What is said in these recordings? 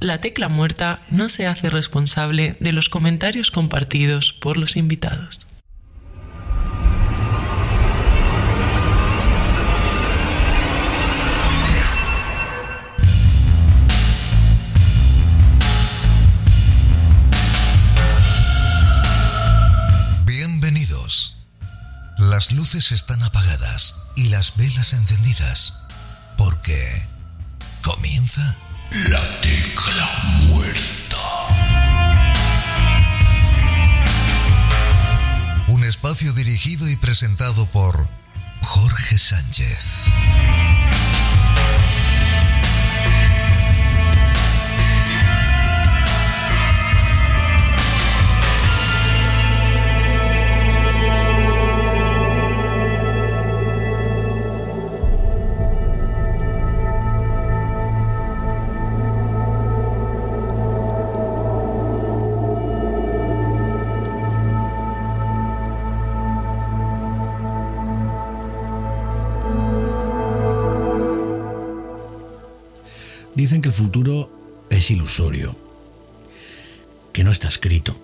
La tecla muerta no se hace responsable de los comentarios compartidos por los invitados. Bienvenidos. Las luces están apagadas y las velas encendidas porque comienza la tecla muerta. Un espacio dirigido y presentado por Jorge Sánchez. Dicen que el futuro es ilusorio, que no está escrito,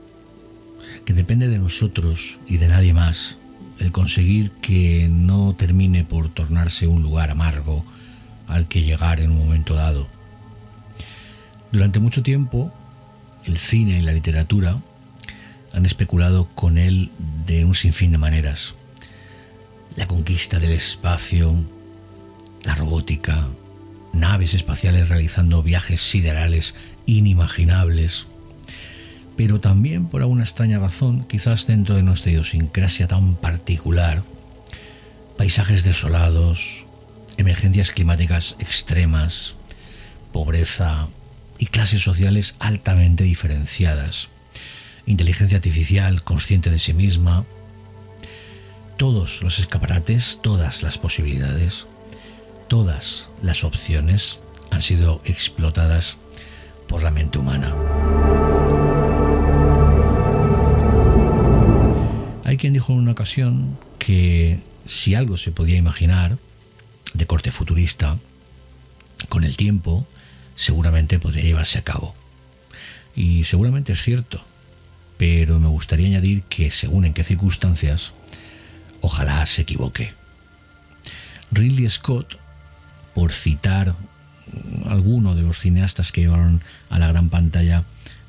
que depende de nosotros y de nadie más el conseguir que no termine por tornarse un lugar amargo al que llegar en un momento dado. Durante mucho tiempo, el cine y la literatura han especulado con él de un sinfín de maneras. La conquista del espacio, la robótica, naves espaciales realizando viajes siderales inimaginables. Pero también por alguna extraña razón, quizás dentro de nuestra idiosincrasia tan particular, paisajes desolados, emergencias climáticas extremas, pobreza y clases sociales altamente diferenciadas, inteligencia artificial consciente de sí misma, todos los escaparates, todas las posibilidades, todas las opciones han sido explotadas por la mente humana. Hay quien dijo en una ocasión que si algo se podía imaginar de corte futurista, con el tiempo seguramente podría llevarse a cabo. Y seguramente es cierto, pero me gustaría añadir que según en qué circunstancias, ojalá se equivoque. Ridley Scott por citar alguno de los cineastas que llevaron a la gran pantalla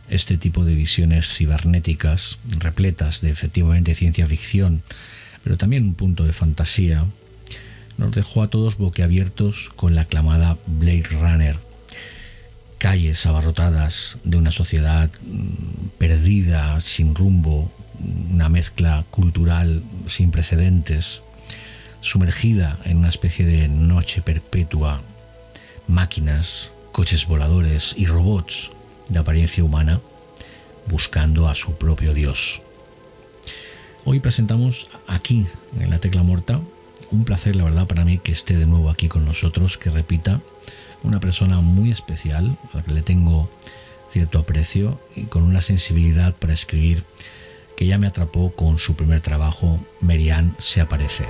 este tipo de visiones cibernéticas, repletas de efectivamente ciencia ficción, pero también un punto de fantasía, nos dejó a todos boquiabiertos con la aclamada Blade Runner. Calles abarrotadas de una sociedad mm, perdida, sin rumbo, una mezcla cultural sin precedentes, sumergida en una especie de noche perpetua, máquinas, coches voladores y robots de apariencia humana buscando a su propio Dios. Hoy presentamos aquí, en la tecla muerta, un placer, la verdad, para mí que esté de nuevo aquí con nosotros, que repita, una persona muy especial, a la que le tengo cierto aprecio y con una sensibilidad para escribir que ya me atrapó con su primer trabajo, Merian se aparece.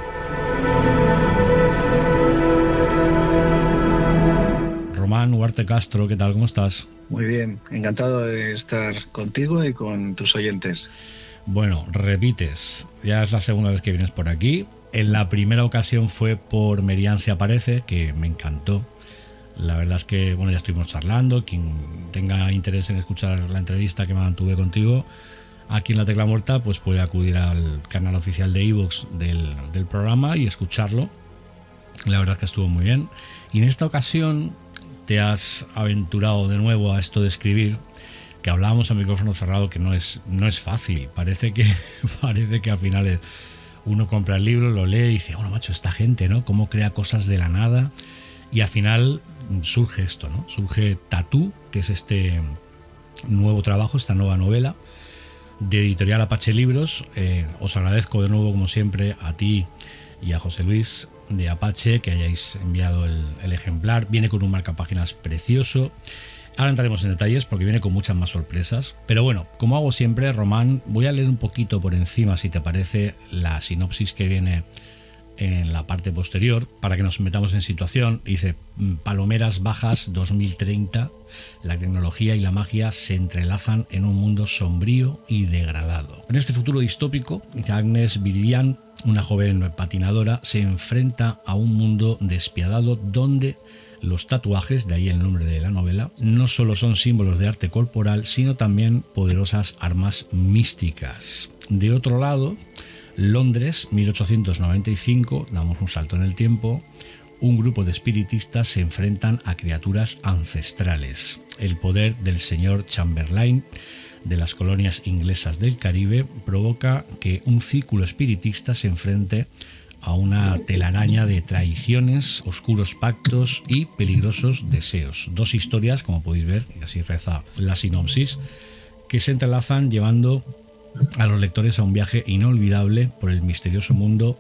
Huarte Castro, ¿qué tal? ¿Cómo estás? Muy bien, encantado de estar contigo y con tus oyentes. Bueno, repites, ya es la segunda vez que vienes por aquí. En la primera ocasión fue por Merian se aparece, que me encantó. La verdad es que, bueno, ya estuvimos charlando. Quien tenga interés en escuchar la entrevista que me mantuve contigo, aquí en la tecla muerta, pues puede acudir al canal oficial de Evox del, del programa y escucharlo. La verdad es que estuvo muy bien. Y en esta ocasión te has aventurado de nuevo a esto de escribir, que hablábamos a micrófono cerrado que no es, no es fácil. Parece que, parece que al final uno compra el libro, lo lee y dice, bueno, macho, esta gente, ¿no? ¿Cómo crea cosas de la nada? Y al final surge esto, ¿no? Surge Tatú, que es este nuevo trabajo, esta nueva novela de Editorial Apache Libros. Eh, os agradezco de nuevo, como siempre, a ti y a José Luis de Apache que hayáis enviado el, ejemplar. Viene con un marcapáginas precioso. Ahora entraremos en detalles porque viene con muchas más sorpresas. Pero bueno, como hago siempre, Román, voy a leer un poquito por encima, si te parece, la sinopsis que viene en la parte posterior para que nos metamos en situación. Dice, mm, Palomeras Bajas 2030, la tecnología y la magia se entrelazan en un mundo sombrío y degradado. En este futuro distópico, Agnes Viridian, una joven patinadora, se enfrenta a un mundo despiadado donde los tatuajes, de ahí el nombre de la novela, no solo son símbolos de arte corporal, sino también poderosas armas místicas. De otro lado, Londres, 1895, damos un salto en el tiempo, un grupo de espiritistas se enfrentan a criaturas ancestrales. El poder del señor Chamberlain de las colonias inglesas del Caribe provoca que un círculo espiritista se enfrente a una telaraña de traiciones, oscuros pactos y peligrosos deseos. Dos historias, como podéis ver, así reza la sinopsis, que se entrelazan llevando a los lectores a un viaje inolvidable por el misterioso mundo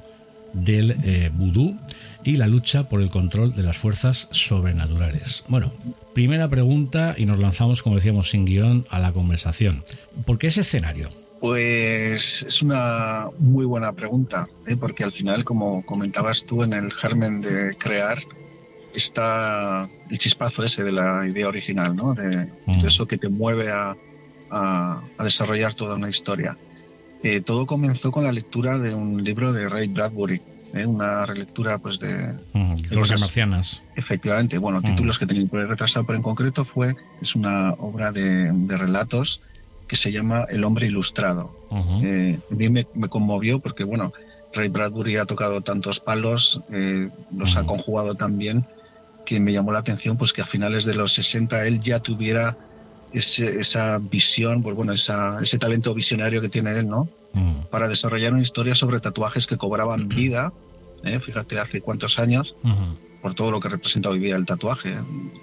del eh, vudú y la lucha por el control de las fuerzas sobrenaturales. Bueno, primera pregunta y nos lanzamos, como decíamos, sin guion a la conversación. ¿Por qué ese escenario? Pues es una muy buena pregunta, ¿eh? porque al final, como comentabas tú en el germen de crear, está el chispazo ese de la idea original, ¿no? de, Mm. eso que te mueve a, a- a desarrollar toda una historia. Eh, todo comenzó con la lectura de un libro de Ray Bradbury, ¿eh? una relectura pues de, Mm, Glorias marcianas. Efectivamente, bueno, Mm. títulos que tenía por retrasado, pero en concreto fue, es una obra de, de relatos que se llama El hombre ilustrado. Eh, a mí me, me conmovió porque, bueno, Ray Bradbury ha tocado tantos palos, eh, los ha conjugado tan bien, que me llamó la atención pues que a finales de los 60 él ya tuviera ese- esa visión, pues bueno, esa, ese talento visionario que tiene él, ¿no? Mm, Para desarrollar una historia sobre tatuajes que cobraban vida, ¿eh? fíjate, hace cuántos años, ujú. por todo lo que representa hoy día el tatuaje.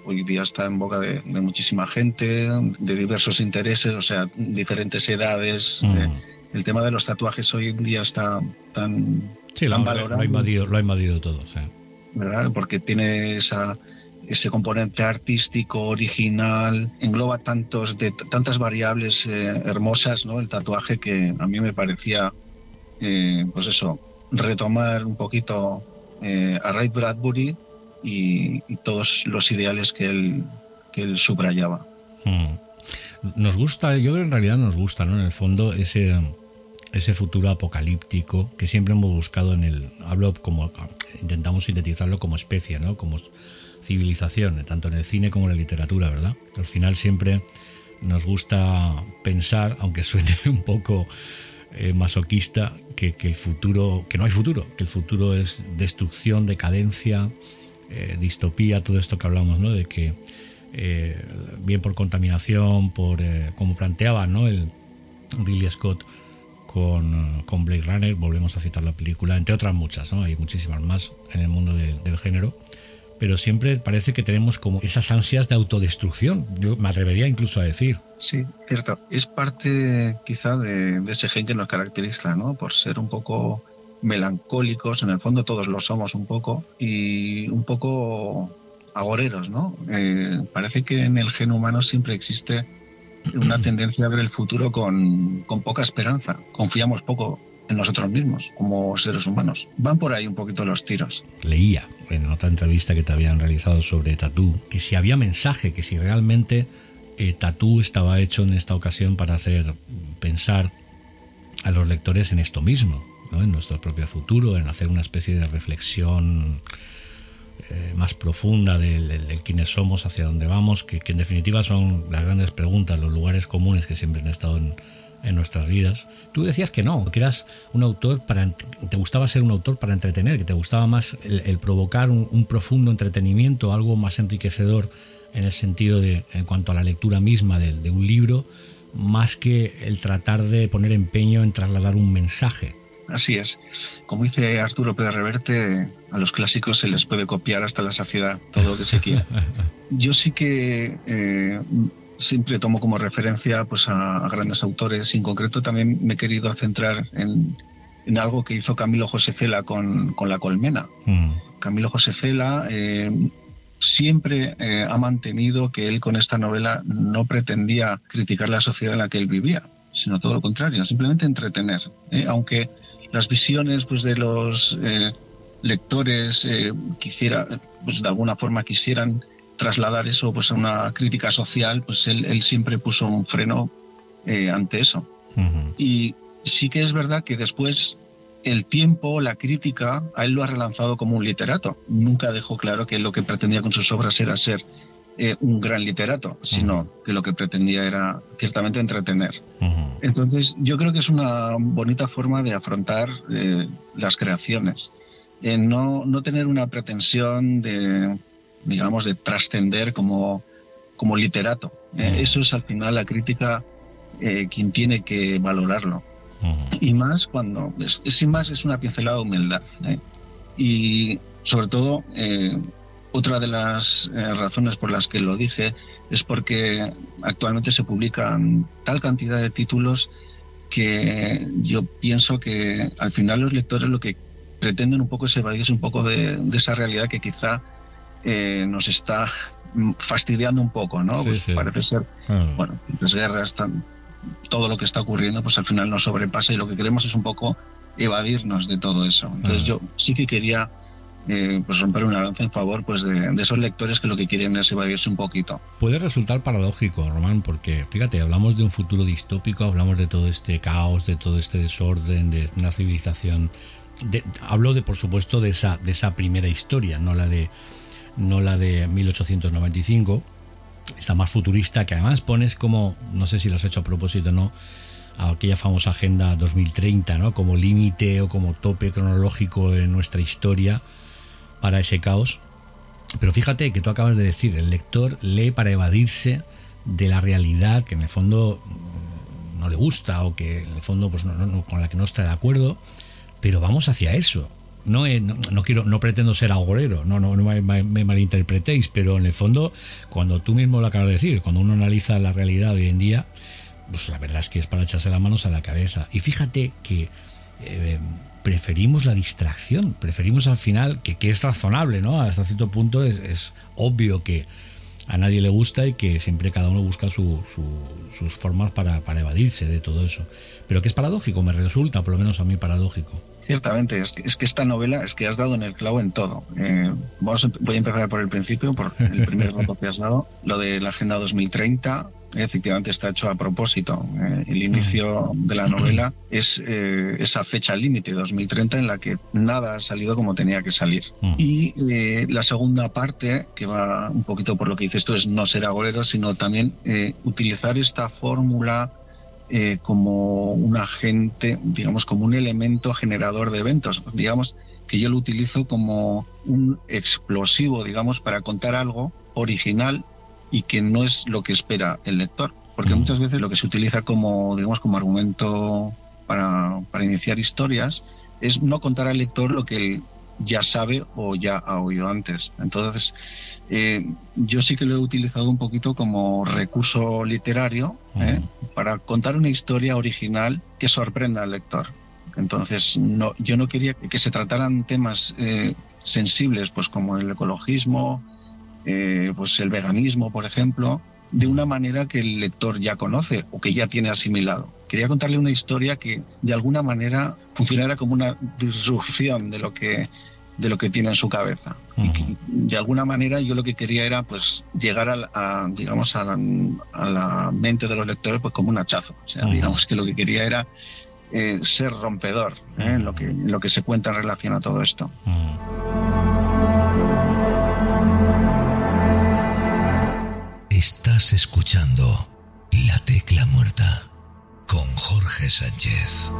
Hoy día está en boca de, de muchísima gente, de diversos intereses, o sea, diferentes edades. Mm. Eh, el tema de los tatuajes hoy en día está tan, Sí, tan lo- valorado, lo ha invadido, lo ha invadido todo. ¿verdad? Porque tiene esa ese componente artístico original engloba tantos de tantas variables eh, hermosas no el tatuaje que a mí me parecía eh, pues eso retomar un poquito eh, a Ray Bradbury y, todos los ideales que él que él subrayaba Mm. Nos gusta, yo creo que en realidad nos gusta, ¿no? En el fondo, ese, ese futuro apocalíptico que siempre hemos buscado en el. Hablo como. Intentamos sintetizarlo como especie, ¿no? Como civilización, tanto en el cine como en la literatura, ¿verdad? Al final siempre nos gusta pensar, aunque suene un poco eh, masoquista, que, el futuro. que no hay futuro, que el futuro es destrucción, decadencia, eh, distopía, todo esto que hablamos, ¿no? De que eh, bien por contaminación, por eh, como planteaba ¿no? el Ridley Scott con, con Blade Runner, volvemos a citar la película, entre otras muchas, ¿no? hay muchísimas más en el mundo de- del género, pero siempre parece que tenemos como esas ansias de autodestrucción, yo me atrevería incluso a decir. Sí, cierto. Es parte quizá de, ese gen que nos caracteriza, ¿no? Por ser un poco melancólicos, en el fondo todos lo somos un poco, y un poco agoreros, ¿no? Eh, parece que en el gen humano siempre existe una tendencia a ver el futuro con, con poca esperanza. Confiamos poco en nosotros mismos como seres humanos. Van por ahí un poquito los tiros. leía en otra entrevista que te habían realizado sobre Tatú, que si había mensaje, que si realmente eh, Tatú estaba hecho en esta ocasión para hacer pensar a los lectores en esto mismo, ¿no? en nuestro propio futuro, en hacer una especie de reflexión eh, más profunda del, quiénes somos, hacia dónde vamos, que, que en definitiva son las grandes preguntas, los lugares comunes que siempre han estado en, en nuestras vidas. Tú decías que no, que eras un autor para te gustaba ser un autor para entretener, que te gustaba más el, el provocar un, un profundo entretenimiento, algo más enriquecedor en el sentido de en cuanto a la lectura misma de, de un libro, más que el tratar de poner empeño en trasladar un mensaje. así es. Como dice Arturo Pérez Reverte, a los clásicos se les puede copiar hasta la saciedad todo lo que se quiera. Yo sí que eh, siempre tomo como referencia pues, a, grandes autores. En concreto también me he querido centrar en, algo que hizo Camilo José Cela con, La Colmena. Mm. Camilo José Cela eh, siempre eh, ha mantenido que él con esta novela no pretendía criticar la sociedad en la que él vivía, sino todo lo contrario, simplemente entretener. ¿eh? Aunque las visiones pues, de los lectores quisiera, pues, de alguna forma quisieran trasladar eso pues a una crítica social, pues él, siempre puso un freno eh, ante eso. Y sí que es verdad que después el tiempo, la crítica, a él lo ha relanzado como un literato. Nunca dejó claro que lo que pretendía con sus obras era ser eh, un gran literato, sino que lo que pretendía era ciertamente entretener. Entonces, yo creo que es una bonita forma de afrontar eh, las creaciones. no, no tener una pretensión de digamos, de trascender como, como literato. Eh, eso es al final la crítica eh, quien tiene que valorarlo. Y más cuando, es, sin más, es una pincelada de humildad. ¿eh? Y sobre todo, otra de las razones por las que lo dije es porque actualmente se publican tal cantidad de títulos que yo pienso que al final los lectores lo que pretenden un poco es evadirse un poco de, de esa realidad que quizá eh, nos está fastidiando un poco, ¿no? pues parece ser, ah. bueno, las guerras, todo lo que está ocurriendo, pues al final nos sobrepasa y lo que queremos es un poco evadirnos de todo eso. Entonces ah. yo sí que quería eh, pues romper una lanza en favor pues de, esos lectores que lo que quieren es evadirse un poquito. Puede resultar paradójico, Román, porque fíjate, hablamos de un futuro distópico, hablamos de todo este caos, de todo este desorden, de una civilización. hablo de, por supuesto, de esa, de esa primera historia, no la de no la de 1895, esta más futurista, que además pones como, no sé si lo has hecho a propósito o no, aquella famosa Agenda 2030, ¿no? como límite o como tope cronológico de nuestra historia para ese caos. Pero fíjate que tú acabas de decir, el lector lee para evadirse de la realidad que en el fondo no le gusta o que en el fondo pues con la que no está de acuerdo, pero vamos hacia eso no, no, quiero, no pretendo ser agorero, no, no, me, malinterpretéis, pero en el fondo, cuando tú mismo lo acabas de decir, cuando uno analiza la realidad hoy en día, pues la verdad es que es para echarse las manos a la cabeza. Y fíjate que eh, preferimos la distracción, preferimos al final, que, que, es razonable, ¿no? Hasta cierto punto es, es, obvio que a nadie le gusta y que siempre cada uno busca sus formas para, para evadirse de todo eso. Pero que es paradójico, me resulta, por lo menos a mí paradójico. Ciertamente, es que, es que, esta novela es que has dado en el clavo en todo. Eh, vamos voy a empezar por el principio, por el primer dato que has dado. Lo de la Agenda 2030, efectivamente está hecho a propósito. Eh, el inicio de la novela es eh, esa fecha límite, 2030, en la que nada ha salido como tenía que salir. Y la segunda parte, que va un poquito por lo que dices tú, es no ser agorero, sino también utilizar esta fórmula eh, como un agente, digamos, como un elemento generador de eventos. Digamos que yo lo utilizo como un explosivo, digamos, para contar algo original y que no es lo que espera el lector. Porque mm. muchas veces lo que se utiliza como, digamos, como argumento para, para iniciar historias es no contar al lector lo que él ya sabe o ya ha oído antes. Entonces, eh, yo sí que lo he utilizado un poquito como recurso literario ¿eh? para contar una historia original que sorprenda al lector. Entonces, no, yo no quería que se trataran temas eh, sensibles, pues como el ecologismo, pues el veganismo, por ejemplo, de una manera que el lector ya conoce o que ya tiene asimilado. Quería contarle una historia que de alguna manera funcionara como una disrupción de lo que de lo que tiene en su cabeza. y de alguna manera yo lo que quería era pues llegar a, digamos a la, mente de los lectores pues como un hachazo. O sea, digamos que lo que quería era eh, ser rompedor ¿eh? en, lo que, en lo que se cuenta en relación a todo esto. Estás escuchando La Tecla Muerta Sánchez.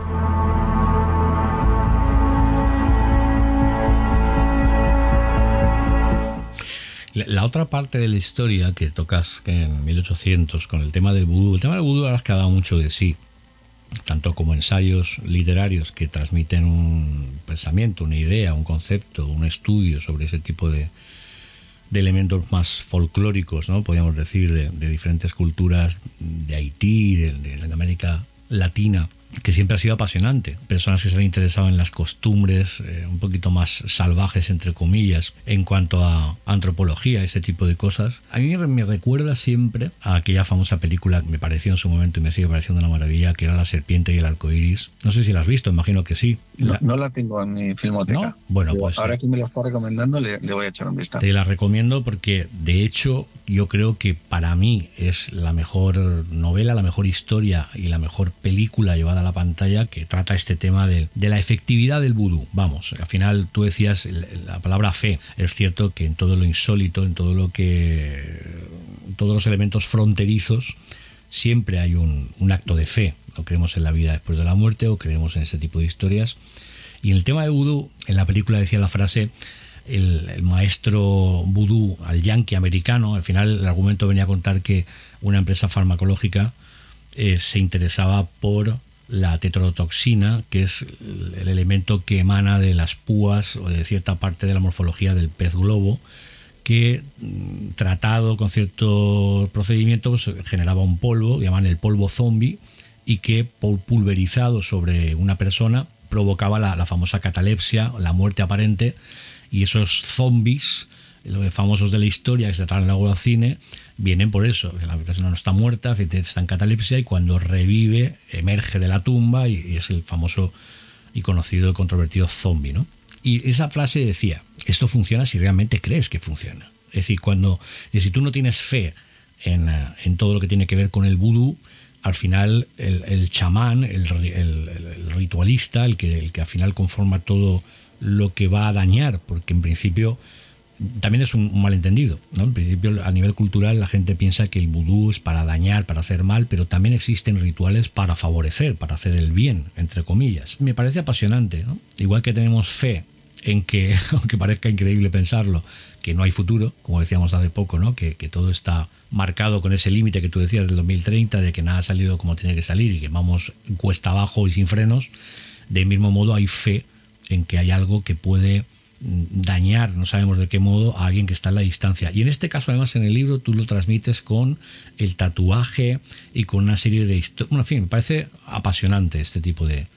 La otra parte de la historia que tocas en 1800 con el tema del vudú, el tema del vudú ahora has quedado mucho de sí. tanto como ensayos literarios que transmiten un pensamiento, una idea, un concepto, un estudio sobre ese tipo de, de elementos más folclóricos, ¿no? podríamos decir, de, diferentes culturas de Haití, de, de América Latina que siempre ha sido apasionante. Personas que se han interesado en las costumbres eh, un poquito más salvajes, entre comillas, en cuanto a antropología, ese tipo de cosas. A mí me recuerda siempre a aquella famosa película que me pareció en su momento y me sigue pareciendo una maravilla, que era La serpiente y el arco iris. No sé si la has visto, imagino que sí. No la, tengo en mi filmoteca. Bueno, pues. Ahora que me la está recomendando, le, le voy a echar un vistazo. Te la recomiendo porque, de hecho, yo creo que para mí es la mejor novela, la mejor historia y la mejor película llevada la pantalla que trata este tema de, la efectividad del vudú. Vamos, al final tú decías la palabra fe. Es cierto que en todo lo insólito, en todo lo que. todos los elementos fronterizos, siempre hay un, acto de fe. O creemos en la vida después de la muerte, o creemos en ese tipo de historias. Y en el tema de vudú, en la película decía la frase. El, maestro vudú al yankee americano. Al final el argumento venía a contar que una empresa farmacológica eh, se interesaba por la tetrodotoxina, que es el elemento que emana de las púas o de cierta parte de la morfología del pez globo, que mm, tratado con ciertos procedimientos generaba un polvo, llaman el polvo zombie, y que pulverizado sobre una persona provocaba la, famosa catalepsia, la muerte aparente, y esos zombies los famosos de la historia que se tratan luego al cine, vienen por eso, la persona no está muerta, está en catalepsia y cuando revive emerge de la tumba y, es el famoso y conocido y controvertido zombie, ¿no? Y esa frase decía, esto funciona si realmente crees que funciona. Es decir, cuando, si tú no tienes fe en, eh, en todo lo que tiene que ver con el vudú, al final el, chamán, el, el, ritualista, el que, el que al final conforma todo lo que va a dañar, porque en principio también es un, malentendido. ¿no? En principio, a nivel cultural, la gente piensa que el vudú es para dañar, para hacer mal, pero también existen rituales para favorecer, para hacer el bien, entre comillas. Me parece apasionante. Igual que tenemos fe en que, aunque parezca increíble pensarlo, que no hay futuro, como decíamos hace poco, ¿no? que, que todo está marcado con ese límite que tú decías del 2030, de que nada ha salido como tiene que salir y que vamos cuesta abajo y sin frenos, de mismo modo hay fe en que hay algo que puede dañar, no sabemos de qué modo, a alguien que está a la distancia. Y en este caso, además, en el libro tú lo transmites con el tatuaje y con una serie de historias. Bueno, en fin, me parece apasionante este tipo de,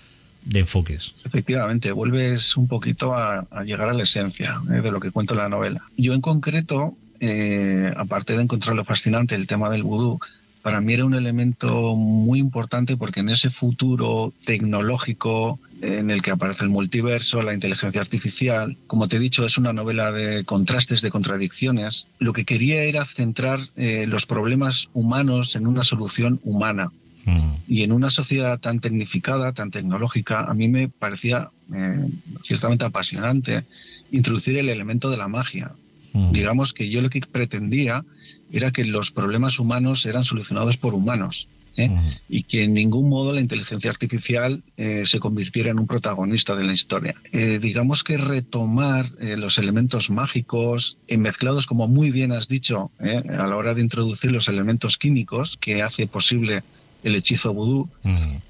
enfoques. Efectivamente, vuelves un poquito a, llegar a la esencia eh, de lo que cuento en la novela. Yo en concreto, eh, aparte de encontrarlo fascinante el tema del vudú, para mí era un elemento muy importante porque en ese futuro tecnológico en el que aparece el multiverso, la inteligencia artificial, como te he dicho, es una novela de contrastes, de contradicciones. Lo que quería era centrar eh, los problemas humanos en una solución humana. Mm. Y en una sociedad tan tecnificada, tan tecnológica, a mí me parecía eh, ciertamente apasionante introducir el elemento de la magia. Mm. Digamos que yo lo que pretendía era que los problemas humanos eran solucionados por humanos ¿eh? y que en ningún modo la inteligencia artificial eh, se convirtiera en un protagonista de la historia. Eh, digamos que retomar los elementos mágicos, mezclados, como muy bien has dicho, a la hora de introducir los elementos químicos que hace posible el hechizo vudú,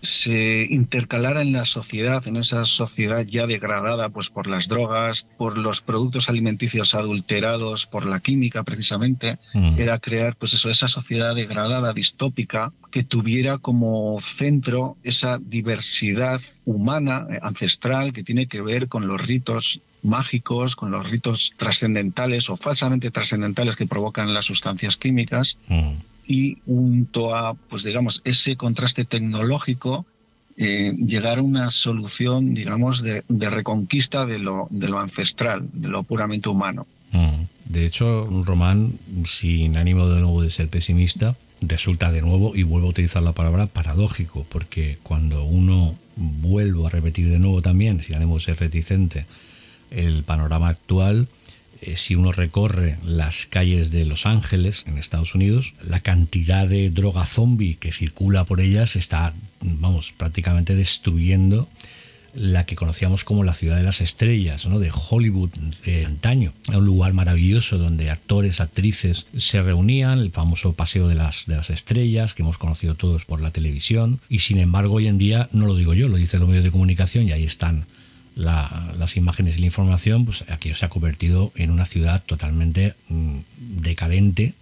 se intercalara en la sociedad, en esa sociedad ya degradada pues, por las drogas, por los productos alimenticios adulterados, por la química precisamente, era crear pues eso, esa sociedad degradada, distópica, que tuviera como centro esa diversidad humana, eh, ancestral, que tiene que ver con los ritos mágicos, con los ritos trascendentales o falsamente trascendentales que provocan las sustancias químicas y junto a, pues digamos, ese contraste tecnológico, eh, llegar a una solución, digamos, de, reconquista de lo, de lo, ancestral, de lo puramente humano. Mm. De hecho, román, sin ánimo de nuevo de ser pesimista, resulta de nuevo, y vuelvo a utilizar la palabra paradójico, porque cuando uno vuelvo a repetir de nuevo también, sin ánimo de ser reticente, el panorama actual, eh, si uno recorre las calles de Los Ángeles, en Estados Unidos, la cantidad de droga zombie que circula por ellas está, vamos, prácticamente destruyendo la que conocíamos como la ciudad de las estrellas, ¿no? de Hollywood de antaño. Un lugar maravilloso donde actores, actrices se reunían, el famoso paseo de las, de las estrellas que hemos conocido todos por la televisión. Y sin embargo, hoy en día, no lo digo yo, lo dicen los medios de comunicación y ahí están las imágenes y la información, pues aquello se ha convertido en una ciudad totalmente mm, decadente,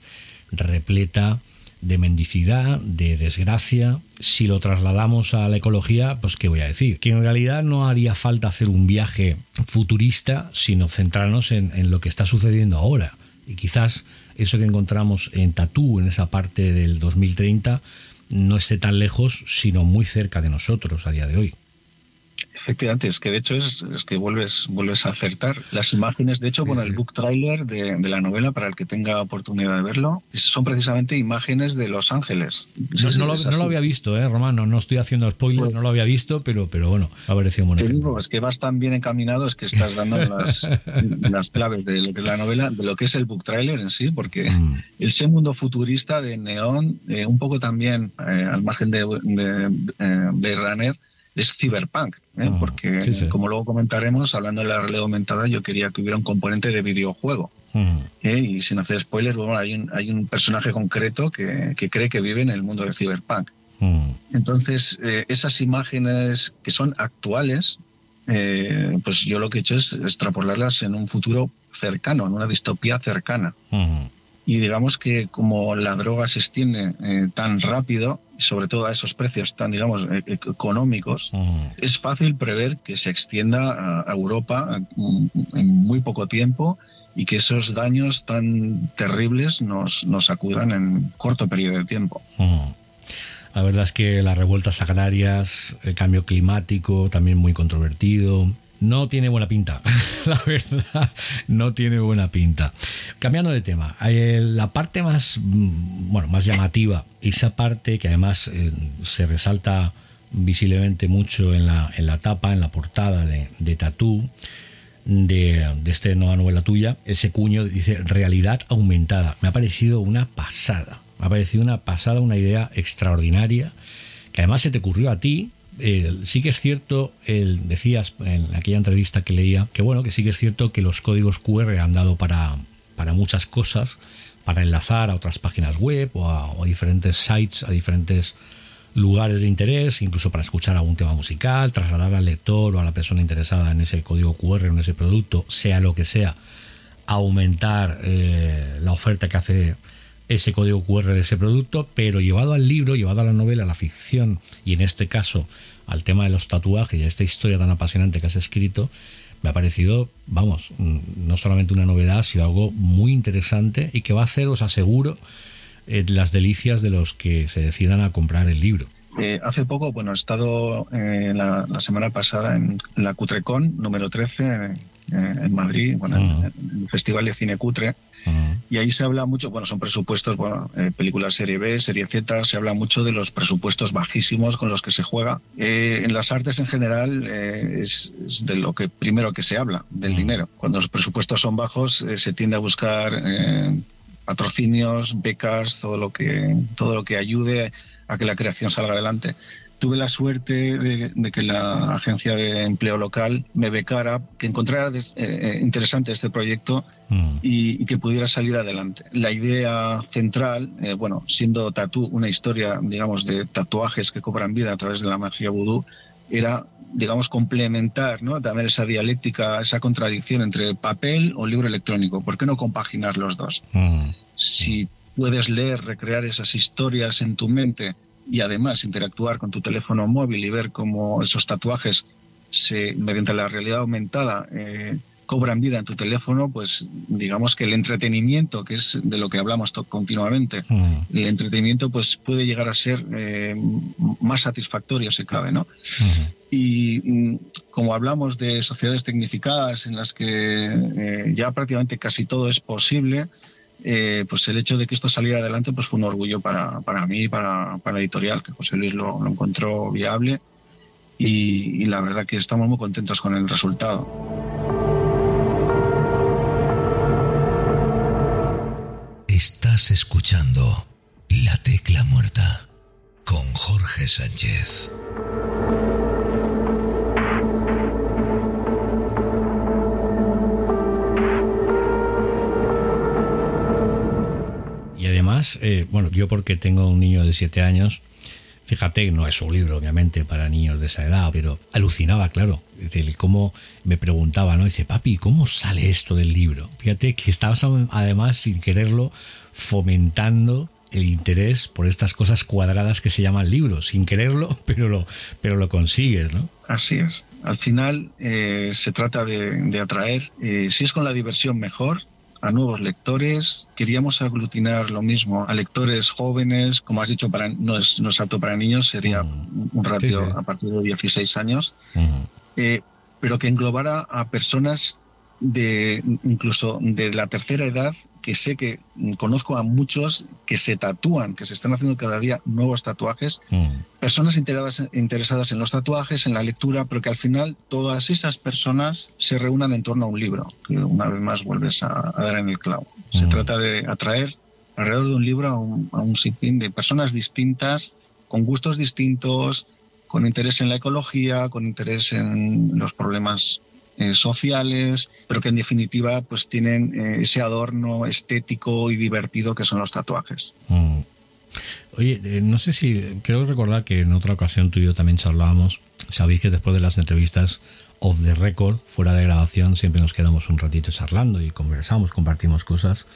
repleta de mendicidad, de desgracia. Si lo trasladamos a la ecología, pues qué voy a decir, que en realidad no haría falta hacer un viaje futurista, sino centrarnos en, lo que está sucediendo ahora. Y quizás eso que encontramos en Tatú, en esa parte del 2030, no esté tan lejos, sino muy cerca de nosotros a día de hoy. Efectivamente, es que de hecho es, que vuelves, vuelves a acertar. Las imágenes, de hecho, bueno, el book trailer de, la novela, para el que tenga oportunidad de verlo, son precisamente imágenes de Los Ángeles. No, lo, había visto, ¿eh, Román? No, estoy haciendo spoilers, pues no lo había visto, pero, pero bueno, ha parecido Te digo, es que vas tan bien encaminado, es que estás dando las, las claves de lo que es la novela, de lo que es el book trailer en sí, porque mm. ese mundo futurista de neón, eh, un poco también, eh, al margen de, de, de Blade Runner, es cyberpunk, ¿eh? ah, porque como luego comentaremos, hablando de la realidad aumentada, yo quería que hubiera un componente de videojuego. ¿eh? Y sin hacer spoilers, bueno, hay, un, hay un personaje concreto que, cree que vive en el mundo de cyberpunk. Entonces, eh, esas imágenes que son actuales, pues yo lo que he hecho es extrapolarlas en un futuro cercano, en una distopía cercana. Y digamos que como la droga se extiende eh, tan rápido, sobre todo a esos precios tan, digamos, e-, e-, económicos, es fácil prever que se extienda a Europa en muy poco tiempo y que esos daños tan terribles nos, nos acudan en corto periodo de tiempo. La verdad es que las revueltas agrarias, el cambio climático, también muy controvertido, no tiene buena pinta. la verdad, no tiene buena pinta. Cambiando de tema, eh, la parte más, mm, bueno, más llamativa, esa parte que además eh, se resalta visiblemente mucho en la, en la tapa, en la portada de, de Tatú, de, de esta nueva novela tuya, ese cuño dice realidad aumentada. Me ha parecido una pasada. Me ha parecido una pasada, una idea extraordinaria, que además se te ocurrió a ti, sí que es cierto, el, decías en aquella entrevista que leía, que bueno, que sí que es cierto que los códigos QR han dado para, para muchas cosas, para enlazar a otras páginas web o a, diferentes sites, a diferentes lugares de interés, incluso para escuchar algún tema musical, trasladar al lector o a la persona interesada en ese código QR, en ese producto, sea lo que sea, aumentar eh, la oferta que hace ese código QR de ese producto, pero llevado al libro, llevado a la novela, a la ficción y en este caso al tema de los tatuajes y a esta historia tan apasionante que has escrito, me ha parecido, vamos, mm, no solamente una novedad, sino algo muy interesante y que va a hacer, os aseguro, eh, las delicias de los que se decidan a comprar el libro. Eh, hace poco, bueno, he estado eh, la, semana pasada en la Cutrecon número 13 en Madrid, bueno, en, el Festival de Cine Cutre, y ahí se habla mucho, bueno, son presupuestos, bueno, eh, películas serie B, serie Z, se habla mucho de los presupuestos bajísimos con los que se juega. Eh, en las artes en general eh, es, de lo que primero que se habla, del dinero. Cuando los presupuestos son bajos se tiende a buscar patrocinios, becas, todo lo que todo lo que ayude a que la creación salga adelante tuve la suerte de, que la agencia de empleo local me becara, que encontrara eh, eh, interesante este proyecto mm. y, que pudiera salir adelante. La idea central, eh, bueno, siendo Tatú una historia, digamos, de tatuajes que cobran vida a través de la magia vudú, era, digamos, complementar, ¿no? También esa dialéctica, esa contradicción entre papel o libro electrónico. ¿Por qué no compaginar los dos? Mm. Si puedes leer, recrear esas historias en tu mente y además interactuar con tu teléfono móvil y ver cómo esos tatuajes se, mediante la realidad aumentada eh, cobran vida en tu teléfono, pues digamos que el entretenimiento, que es de lo que hablamos continuamente, mm. el entretenimiento pues puede llegar a ser eh, más satisfactorio si cabe, ¿no? Y mm, como hablamos de sociedades tecnificadas en las que eh, ya prácticamente casi todo es posible, eh, pues el hecho de que esto saliera adelante pues fue un orgullo para, para mí y para, para, editorial, que José Luis lo, encontró viable y, la verdad que estamos muy contentos con el resultado. Estás escuchando La Tecla Muerta con Jorge Sánchez. Eh, bueno, yo porque tengo un niño de siete años, fíjate, no es un libro obviamente para niños de esa edad, pero alucinaba, claro, de cómo me preguntaba, ¿no? Dice, papi, ¿cómo sale esto del libro? Fíjate que estabas además sin quererlo fomentando el interés por estas cosas cuadradas que se llaman libros, sin quererlo, pero lo, pero lo consigues, ¿no? Así es. Al final eh, se trata de, atraer, eh, si es con la diversión mejor, a nuevos lectores. Queríamos aglutinar lo mismo a lectores jóvenes, como has dicho, para, no, es, no es apto para niños, sería mm. un ratio a partir de 16 años, eh, pero que englobara a personas de incluso de la tercera edad que sé que conozco a muchos que se tatúan, que se están haciendo cada día nuevos tatuajes, mm. personas interesadas, interesadas en los tatuajes, en la lectura, pero que al final todas esas personas se reúnan en torno a un libro, que una vez más vuelves a, dar en el clavo. Se mm. trata de atraer alrededor de un libro a un, a un sinfín de personas distintas, con gustos distintos, con interés en la ecología, con interés en los problemas eh, sociales, pero que en definitiva pues tienen eh, ese adorno estético y divertido que son los tatuajes. Mm. Oye, eh, no sé si, creo recordar que en otra ocasión tú y yo también charlábamos, sabéis que después de las entrevistas off the record, fuera de grabación, siempre nos quedamos un ratito charlando y conversamos, compartimos cosas.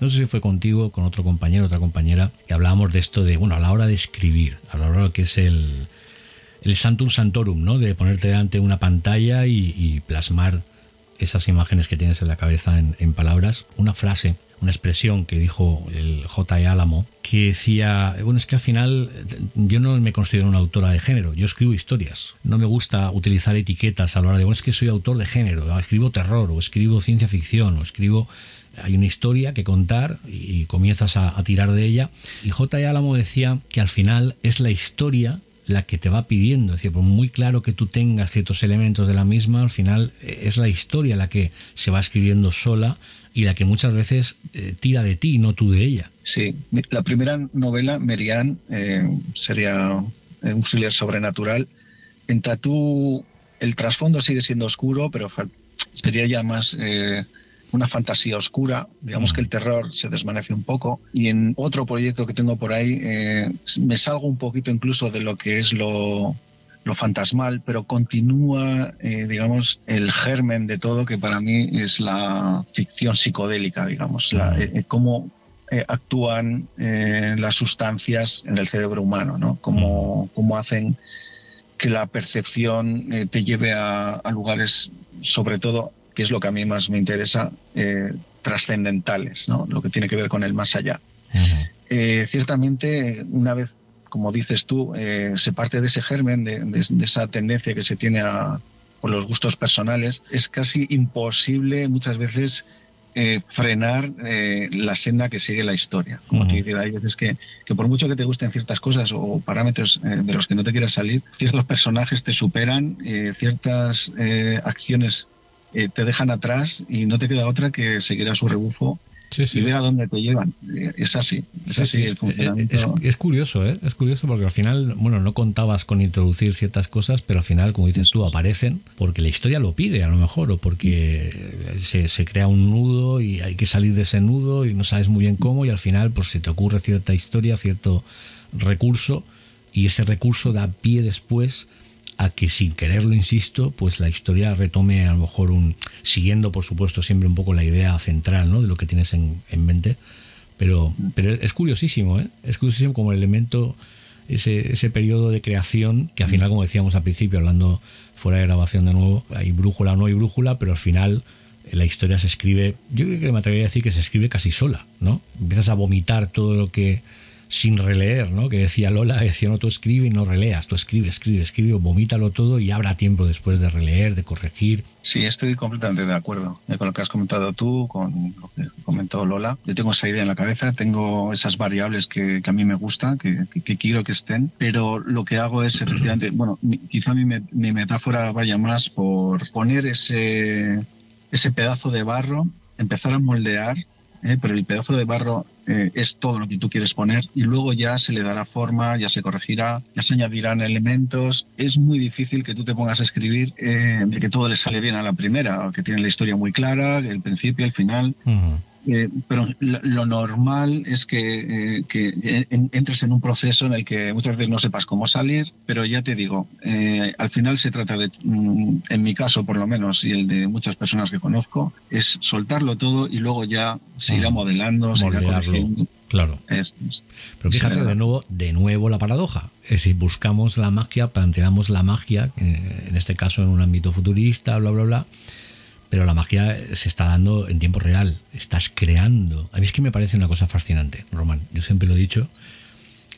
No sé si fue contigo, con otro compañero, otra compañera, que hablábamos de esto de, bueno, a la hora de escribir, a la hora que es el, el santum santorum, ¿no? De ponerte delante una pantalla y, plasmar esas imágenes que tienes en la cabeza en, palabras. Una frase, una expresión que dijo el J. Álamo, que decía, bueno, es que al final yo no me considero una autora de género, yo escribo historias. No me gusta utilizar etiquetas a la hora de, bueno, es que soy autor de género, escribo terror, o escribo ciencia ficción, o escribo hay una historia que contar y comienzas a, tirar de ella. Y J. Álamo decía que al final es la historia la que te va pidiendo. Es decir, por muy claro que tú tengas ciertos elementos de la misma, al final eh, es la historia la que se va escribiendo sola y la que muchas veces eh, tira de ti, no tú de ella. Sí, la primera novela, Merian, eh, sería un thriller sobrenatural. En Tatú el trasfondo sigue siendo oscuro, pero sería ya más una fantasía oscura, digamos que el terror se desvanece un poco. Y en otro proyecto que tengo por ahí, eh, me salgo un poquito incluso de lo que es lo, fantasmal, pero continúa, eh, digamos, el germen de todo, que para mí es la ficción psicodélica, digamos, la, eh, cómo actúan las sustancias en el cerebro humano, ¿no? Cómo, cómo hacen que la percepción te lleve a, a lugares, sobre todo que es lo que a mí más me interesa, eh, trascendentales, ¿no? lo que tiene que ver con el más allá. Eh, ciertamente, una vez, como dices tú, eh, se parte de ese germen, de, esa tendencia que se tiene a, por los gustos personales, es casi imposible muchas veces frenar la senda que sigue la historia. Como te hay veces que, que, por mucho que te gusten ciertas cosas o parámetros de los que no te quieras salir, ciertos personajes te superan, ciertas acciones eh, te dejan atrás y no te queda otra que seguir a su rebufo y ver a dónde te llevan. Eh, es así, es así el funcionamiento. Es, curioso, ¿eh? Es curioso porque al final, bueno, no contabas con introducir ciertas cosas, pero al final, como dices tú, aparecen porque la historia lo pide a lo mejor o porque se, se crea un nudo y hay que salir de ese nudo y no sabes muy bien cómo y al final pues se te ocurre cierta historia, cierto recurso y ese recurso da pie después a que sin quererlo, insisto, pues la historia retome a lo mejor un, siguiendo por supuesto siempre un poco la idea central ¿no? de lo que tienes en, mente, pero, pero es curiosísimo, ¿eh? es curiosísimo como el elemento, ese, ese periodo de creación, que al final, como decíamos al principio, hablando fuera de grabación de nuevo, hay brújula o no hay brújula, pero al final la historia se escribe, yo creo que me atrevería a decir que se escribe casi sola, ¿no? Empiezas a vomitar todo lo que sin releer, ¿no? Que decía Lola, decía, no, tú escribe y no releas, tú escribe, escribe, escribe, vomítalo todo y habrá tiempo después de releer, de corregir. Sí, estoy completamente de acuerdo eh, con lo que has comentado tú, con lo que comentó Lola. Yo tengo esa idea en la cabeza, tengo esas variables que, a mí me gustan, que, quiero que estén, pero lo que hago es efectivamente, bueno, quizá mi, mi metáfora vaya más por poner ese, ese pedazo de barro, empezar a moldear ¿eh? pero el pedazo de barro eh, es todo lo que tú quieres poner y luego ya se le dará forma, ya se corregirá, ya se añadirán elementos. Es muy difícil que tú te pongas a escribir eh, de que todo le sale bien a la primera, que tiene la historia muy clara, el principio, el final. Eh, pero lo, normal es que, eh, que, entres en un proceso en el que muchas veces no sepas cómo salir, pero ya te digo, eh, al final se trata de, mm, en mi caso por lo menos y el de muchas personas que conozco, es soltarlo todo y luego ya se irá modelando, se irá corrigiendo. Claro. Pero fíjate de nuevo, de nuevo la paradoja. Es decir, buscamos la magia, planteamos la magia, en este caso en un ámbito futurista, bla, bla, bla pero la magia se está dando en tiempo real, estás creando. A mí es que me parece una cosa fascinante, Román. Yo siempre lo he dicho,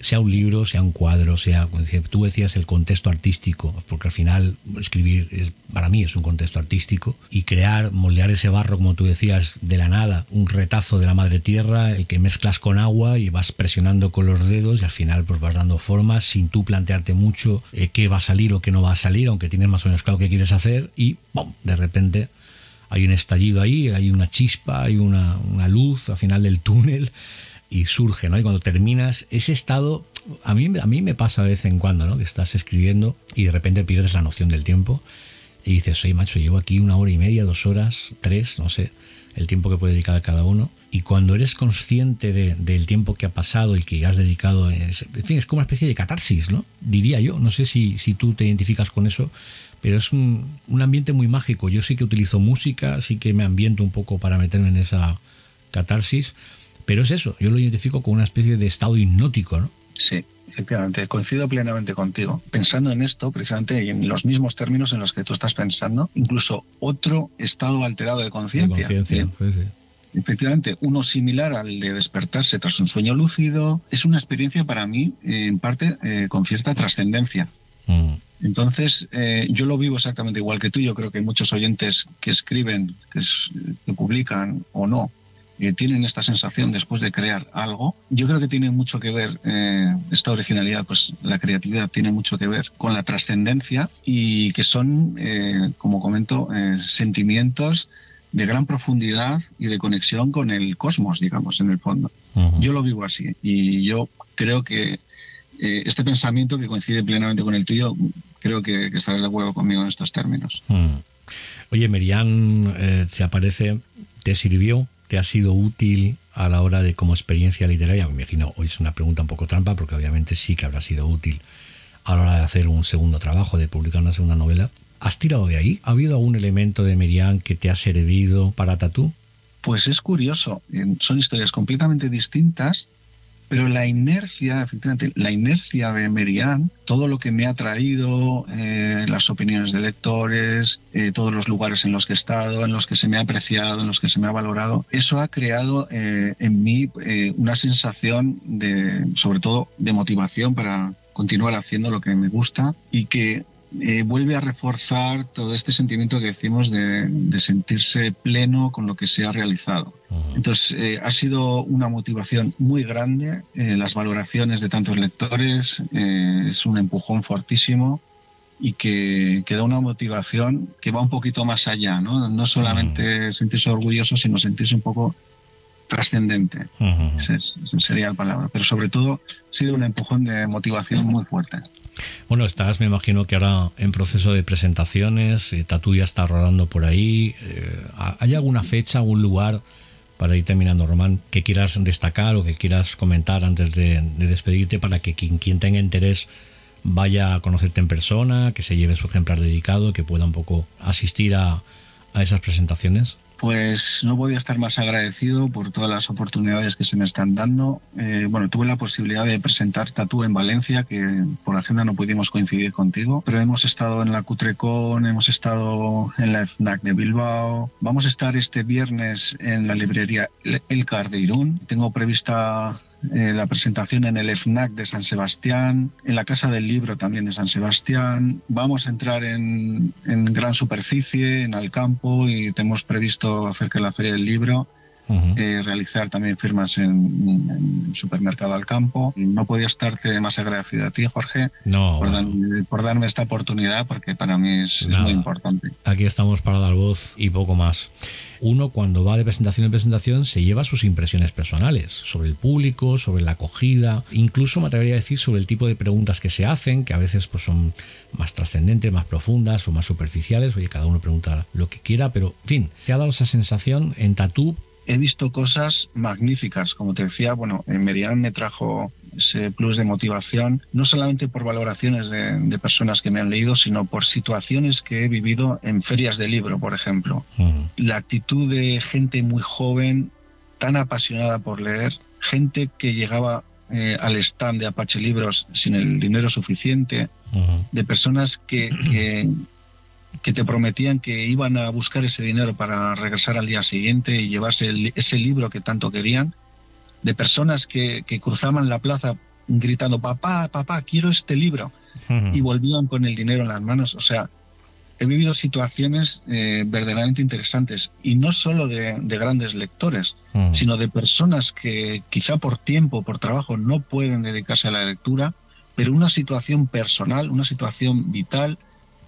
sea un libro, sea un cuadro, sea, tú decías el contexto artístico, porque al final escribir es, para mí es un contexto artístico, y crear, moldear ese barro, como tú decías, de la nada, un retazo de la madre tierra, el que mezclas con agua y vas presionando con los dedos y al final pues vas dando formas sin tú plantearte mucho eh, qué va a salir o qué no va a salir, aunque tienes más o menos claro qué quieres hacer y ¡pum! de repente hay un estallido ahí, hay una chispa, hay una, luz al final del túnel y surge, ¿no? Y cuando terminas, ese estado, a mí, a mí me pasa de vez en cuando, ¿no? Que estás escribiendo y de repente pierdes la noción del tiempo y dices, oye, macho, llevo aquí una hora y media, dos horas, tres, no sé, el tiempo que puede dedicar cada uno. Y cuando eres consciente del tiempo que ha pasado y que has dedicado, en fin, es como una especie de catarsis, ¿no? Diría yo, no sé si, si tú te identificas con eso, pero es un, ambiente muy mágico. Yo sí que utilizo música, sí que me ambiento un poco para meterme en esa catarsis, pero es eso, yo lo identifico con una especie de estado hipnótico, ¿no? Sí, efectivamente, coincido plenamente contigo. Pensando en esto, precisamente, y en los mismos términos en los que tú estás pensando, incluso otro estado alterado de conciencia. Pues efectivamente, uno similar al de despertarse tras un sueño lúcido, es una experiencia para mí, en parte, eh, con cierta trascendencia. Mm. Entonces, eh, yo lo vivo exactamente igual que tú. Yo creo que muchos oyentes que escriben, que, publican o no, eh, tienen esta sensación después de crear algo. Yo creo que tiene mucho que ver, eh, esta originalidad, pues la creatividad tiene mucho que ver con la trascendencia y que son, como comento, sentimientos de gran profundidad y de conexión con el cosmos, digamos, en el fondo. Yo lo vivo así y yo creo que eh, este pensamiento que coincide plenamente con el tuyo, creo que, estarás de acuerdo conmigo en estos términos. Oye, Merian, eh, ¿te aparece, te sirvió, te ha sido útil a la hora de como experiencia literaria? Me imagino, hoy es una pregunta un poco trampa, porque obviamente sí que habrá sido útil a la hora de hacer un segundo trabajo, de publicar una segunda novela. ¿Has tirado de ahí? ¿Ha habido algún elemento de Merian que te ha servido para Tatú? Pues es curioso, son historias completamente distintas, pero la inercia, efectivamente, la inercia de Merian, todo lo que me ha traído, eh, las opiniones de lectores, eh, todos los lugares en los que he estado, en los que se me ha apreciado, en los que se me ha valorado, eso ha creado eh, en mí una sensación de, sobre todo, de motivación para continuar haciendo lo que me gusta y que eh, vuelve a reforzar todo este sentimiento que decimos de, sentirse pleno con lo que se ha realizado. Entonces, eh, ha sido una motivación muy grande. Eh, las valoraciones de tantos lectores es un empujón fortísimo y que, da una motivación que va un poquito más allá, no, no solamente sentirse orgulloso, sino sentirse un poco trascendente. Esa sería la palabra. Pero sobre todo, ha sido un empujón de motivación muy fuerte. Bueno, estás, me imagino que ahora en proceso de presentaciones, eh, Tatu ya está rodando por ahí. Eh, ¿Hay alguna fecha, algún lugar para ir terminando, Román, que quieras destacar o que quieras comentar antes de, despedirte para que quien, quien, tenga interés vaya a conocerte en persona, que se lleve su ejemplar dedicado, que pueda un poco asistir a, a esas presentaciones? Pues no podía estar más agradecido por todas las oportunidades que se me están dando. Eh, bueno, tuve la posibilidad de presentar Tatú en Valencia, que por agenda no pudimos coincidir contigo, pero hemos estado en la Cutrecon, hemos estado en la FNAC de Bilbao. Vamos a estar este viernes en la librería El Car de Irún. Tengo prevista eh, la presentación en el FNAC de San Sebastián, en la Casa del Libro también de San Sebastián. Vamos a entrar en, en gran superficie, en Alcampo, y tenemos previsto acerca de la Feria del Libro eh, realizar también firmas en, supermercado al campo. no podía estarte más agradecido a ti, Jorge, por, darme esta oportunidad, porque para mí es, muy importante. Aquí estamos para dar voz y poco más. Uno, cuando va de presentación en presentación, se lleva sus impresiones personales sobre el público, sobre la acogida, incluso me atrevería a decir sobre el tipo de preguntas que se hacen, que a veces pues, son más trascendentes, más profundas o más superficiales. Oye, cada uno pregunta lo que quiera, pero en fin, te ha dado esa sensación en Tatú he visto cosas magníficas. Como te decía, bueno, Merian me trajo ese plus de motivación, no solamente por valoraciones de, personas que me han leído, sino por situaciones que he vivido en ferias de libro, por ejemplo. La actitud de gente muy joven, tan apasionada por leer, gente que llegaba eh, al stand de Apache Libros sin el dinero suficiente, de personas que, que, te prometían que iban a buscar ese dinero para regresar al día siguiente y llevarse ese libro que tanto querían, de personas que, cruzaban la plaza gritando, papá, papá, quiero este libro, y volvían con el dinero en las manos. O sea, he vivido situaciones eh, verdaderamente interesantes y no solo de, grandes lectores, sino de personas que quizá por tiempo, por trabajo, no pueden dedicarse a la lectura, pero una situación personal, una situación vital,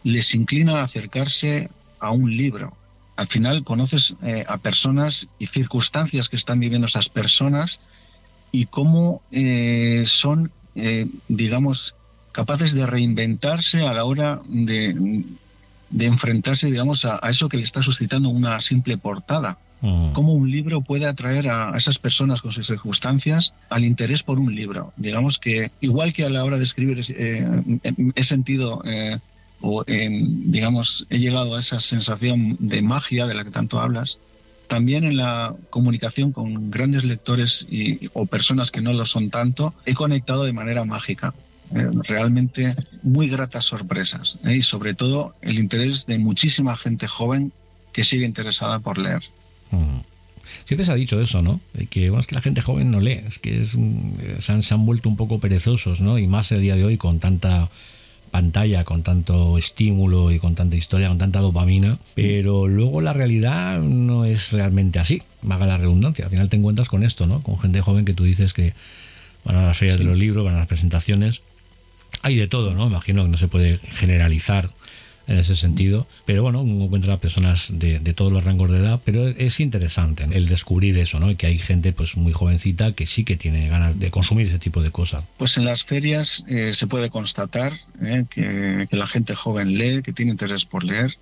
les inclina a acercarse a un libro. Al final conoces eh, a personas y circunstancias que están viviendo esas personas y cómo eh, son, digamos, capaces de reinventarse a la hora de, de enfrentarse, digamos, a, eso que le está suscitando una simple portada. Mm. Cómo un libro puede atraer a, esas personas con sus circunstancias al interés por un libro. Digamos que, igual que a la hora de escribir, eh, he sentido, eh, o digamos, he llegado a esa sensación de magia de la que tanto hablas, también en la comunicación con grandes lectores y, o personas que no lo son tanto, he conectado de manera mágica. Eh, realmente muy gratas sorpresas ¿eh? y sobre todo el interés de muchísima gente joven que sigue interesada por leer. Siempre se ha dicho eso, ¿no? que, bueno, es que la gente joven no lee, es que es, se, han, se, han, vuelto un poco perezosos, ¿no? Y más el día de hoy con tanta pantalla, con tanto estímulo y con tanta historia, con tanta dopamina, pero luego la realidad no es realmente así, haga la redundancia. Al final te encuentras con esto, ¿no? Con gente joven que tú dices que van a las ferias de los libros, van a las presentaciones hay de todo, ¿no? Imagino que no se puede generalizar en ese sentido. Pero bueno, uno encuentra personas de, todos los rangos de edad, pero es interesante el descubrir eso, ¿no? Que hay gente pues muy jovencita que sí que tiene ganas de consumir ese tipo de cosas. Pues en las ferias eh, se puede constatar eh, que, la gente joven lee, que tiene interés por leer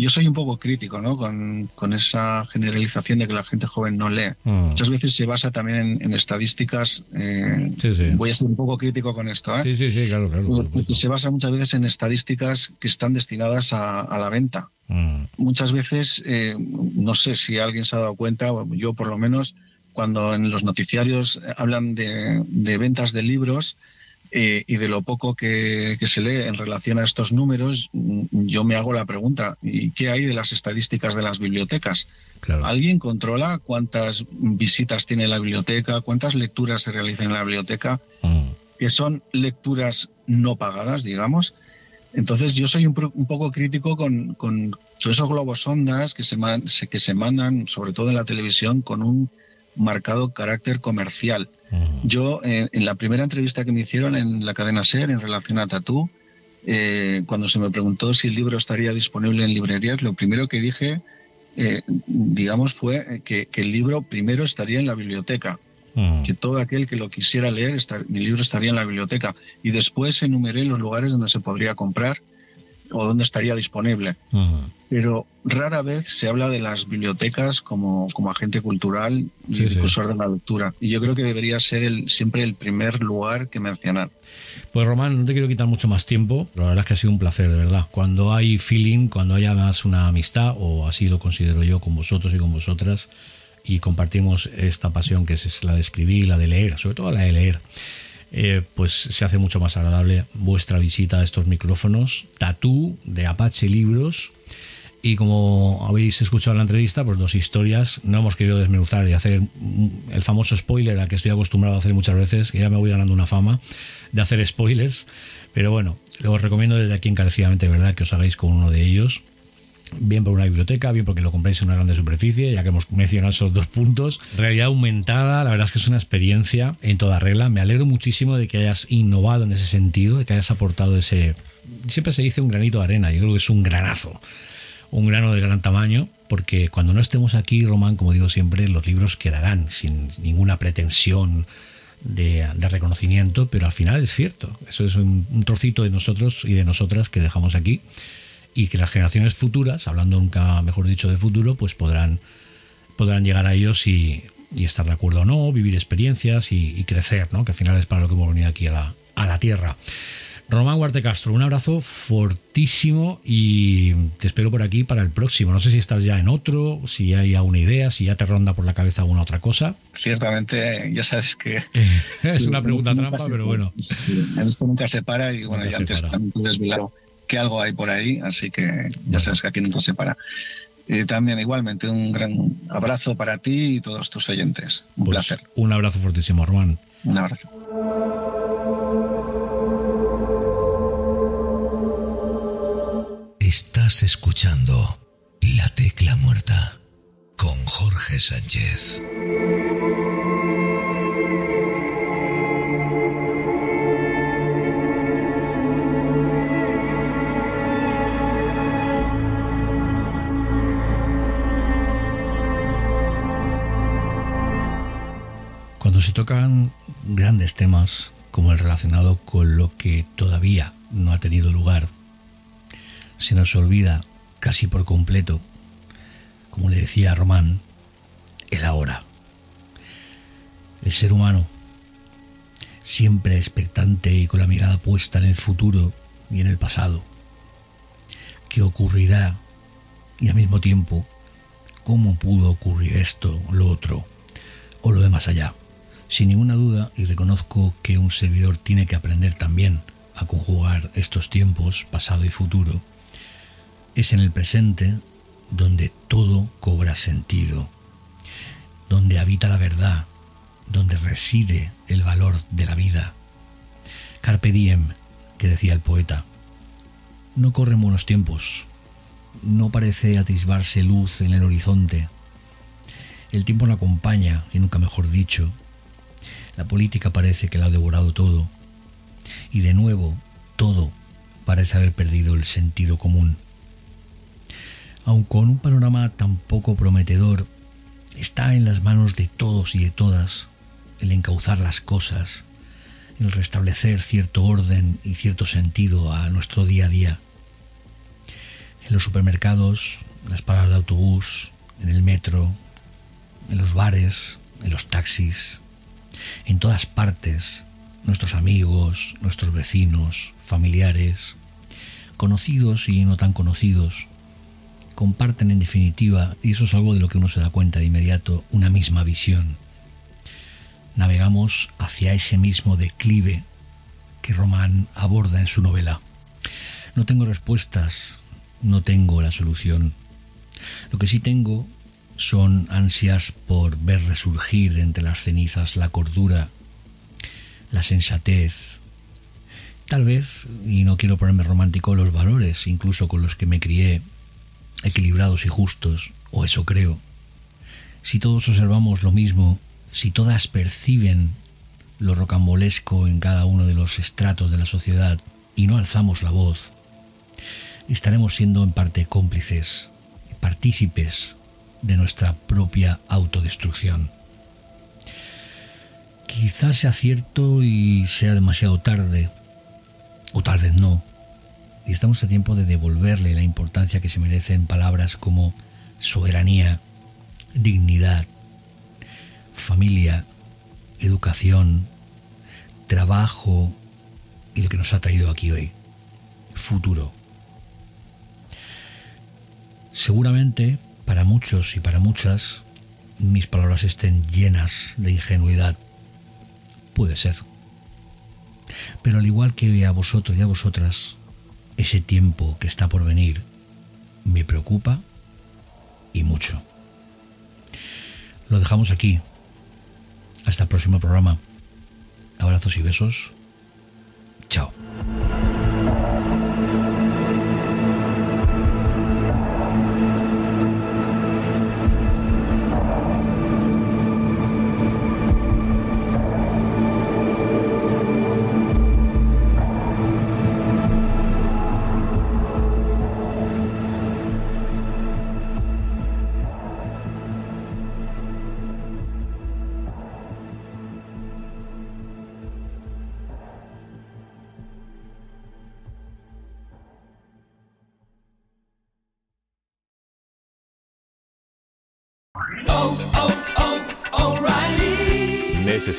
yo soy un poco crítico ¿no? con, esa generalización de que la gente joven no lee. Mm. Muchas veces se basa también en, estadísticas. Eh, voy a ser un poco crítico con esto. ¿eh? Sí, sí, sí, claro, claro. Se basa muchas veces en estadísticas que están destinadas a, la venta. Mm. Muchas veces, eh, no sé si alguien se ha dado cuenta, yo por lo menos, cuando en los noticiarios hablan de, de ventas de libros, eh, y de lo poco que, se lee en relación a estos números, mm, yo me hago la pregunta, ¿y qué hay de las estadísticas de las bibliotecas? ¿Alguien controla cuántas visitas tiene la biblioteca, cuántas lecturas se realizan en la biblioteca, mm. que son lecturas no pagadas, digamos? Entonces yo soy un, poco crítico con, con, esos globos ondas que se, que se mandan, sobre todo en la televisión, con un marcado carácter comercial. Yo, eh, en la primera entrevista que me hicieron en la cadena SER en relación a Tatú, eh, cuando se me preguntó si el libro estaría disponible en librerías, lo primero que dije, eh, digamos, fue que, el libro primero estaría en la biblioteca. Que todo aquel que lo quisiera leer, mi libro estaría en la biblioteca. Y después enumeré los lugares donde se podría comprar o dónde estaría disponible. Pero rara vez se habla de las bibliotecas como, como agente cultural y difusor de la lectura. Y yo creo que debería ser el, siempre el primer lugar que mencionar. Pues Román, no te quiero quitar mucho más tiempo, pero la verdad es que ha sido un placer, de verdad. Cuando hay feeling, cuando haya más una amistad, o así lo considero yo con vosotros y con vosotras, y compartimos esta pasión que es la de escribir, la de leer, sobre todo la de leer eh, pues se hace mucho más agradable vuestra visita a estos micrófonos. Tatú de Apache Libros. Y como habéis escuchado en la entrevista, pues dos historias. No hemos querido desmenuzar y hacer el famoso spoiler a que estoy acostumbrado a hacer muchas veces, que ya me voy ganando una fama de hacer spoilers. Pero bueno, os recomiendo desde aquí encarecidamente, ¿verdad?, que os hagáis con uno de ellos bien por una biblioteca, bien porque lo compráis en una grande superficie, ya que hemos mencionado esos dos puntos. Realidad aumentada, la verdad es que es una experiencia en toda regla. Me alegro muchísimo de que hayas innovado en ese sentido, de que hayas aportado ese... Siempre se dice un granito de arena, yo creo que es un granazo, un grano de gran tamaño, porque cuando no estemos aquí, Román, como digo siempre, los libros quedarán sin ninguna pretensión de, reconocimiento, pero al final es cierto, eso es un trocito de nosotros y de nosotras que dejamos aquí y que las generaciones futuras, hablando nunca mejor dicho de futuro, pues podrán podrán llegar a ellos y, estar de acuerdo o no, vivir experiencias y, crecer, ¿no? que al final es para lo que hemos venido aquí a la, a la Tierra. Román Huarte Castro, un abrazo fortísimo y te espero por aquí para el próximo. No sé si estás ya en otro, si hay alguna idea, si ya te ronda por la cabeza alguna otra cosa. Ciertamente, ya sabes que... es una pregunta trampa, pero bueno. esto nunca se para y bueno, ya antes también desvelado que algo hay por ahí, así que ya sabes que aquí nunca se para. Y también igualmente un gran abrazo para ti y todos tus oyentes. Un pues placer. Un abrazo fortísimo, Román. Un abrazo. Estás escuchando La Tecla Muerta con Jorge Sánchez. Se tocan grandes temas como el relacionado con lo que todavía no ha tenido lugar se nos olvida casi por completo, como le decía Román, el ahora. El ser humano, siempre expectante y con la mirada puesta en el futuro y en el pasado. ¿Qué ocurrirá? Y al mismo tiempo, ¿cómo pudo ocurrir esto, lo otro o lo de más allá? Sin ninguna duda, y reconozco que un servidor tiene que aprender también a conjugar estos tiempos, pasado y futuro, es en el presente donde todo cobra sentido, donde habita la verdad, donde reside el valor de la vida. Carpe diem, que decía el poeta. No corren buenos tiempos, no parece atisbarse luz en el horizonte. El tiempo no acompaña, y nunca mejor dicho. La política parece que lo ha devorado todo. Y de nuevo, todo parece haber perdido el sentido común aun con un panorama tan poco prometedor, está en las manos de todos y de todas el encauzar las cosas, el restablecer cierto orden y cierto sentido a nuestro día a día. En los supermercados, en las paradas de autobús, en el metro, en los bares, en los taxis, en todas partes, nuestros amigos, nuestros vecinos, familiares, conocidos y no tan conocidos, comparten en definitiva, y eso es algo de lo que uno se da cuenta de inmediato, una misma visión. Navegamos hacia ese mismo declive que Román aborda en su novela. No tengo respuestas, no tengo la solución. Lo que sí tengo son ansias por ver resurgir entre las cenizas la cordura, la sensatez, tal vez, y no quiero ponerme romántico, los valores, incluso con los que me crié equilibrados y justos, o eso creo, si todos observamos lo mismo, si todas perciben lo rocambolesco en cada uno de los estratos de la sociedad y no alzamos la voz, estaremos siendo en parte cómplices, partícipes de nuestra propia autodestrucción. Quizás sea cierto y sea demasiado tarde, o tal vez no, y estamos a tiempo de devolverle la importancia que se merece en palabras como soberanía, dignidad, familia, educación, trabajo y lo que nos ha traído aquí hoy, futuro. Seguramente para muchos y para muchas mis palabras estén llenas de ingenuidad. Puede ser. Pero al igual que a vosotros y a vosotras, ese tiempo que está por venir me preocupa y mucho. Lo dejamos aquí. Hasta el próximo programa. Abrazos y besos. Chao.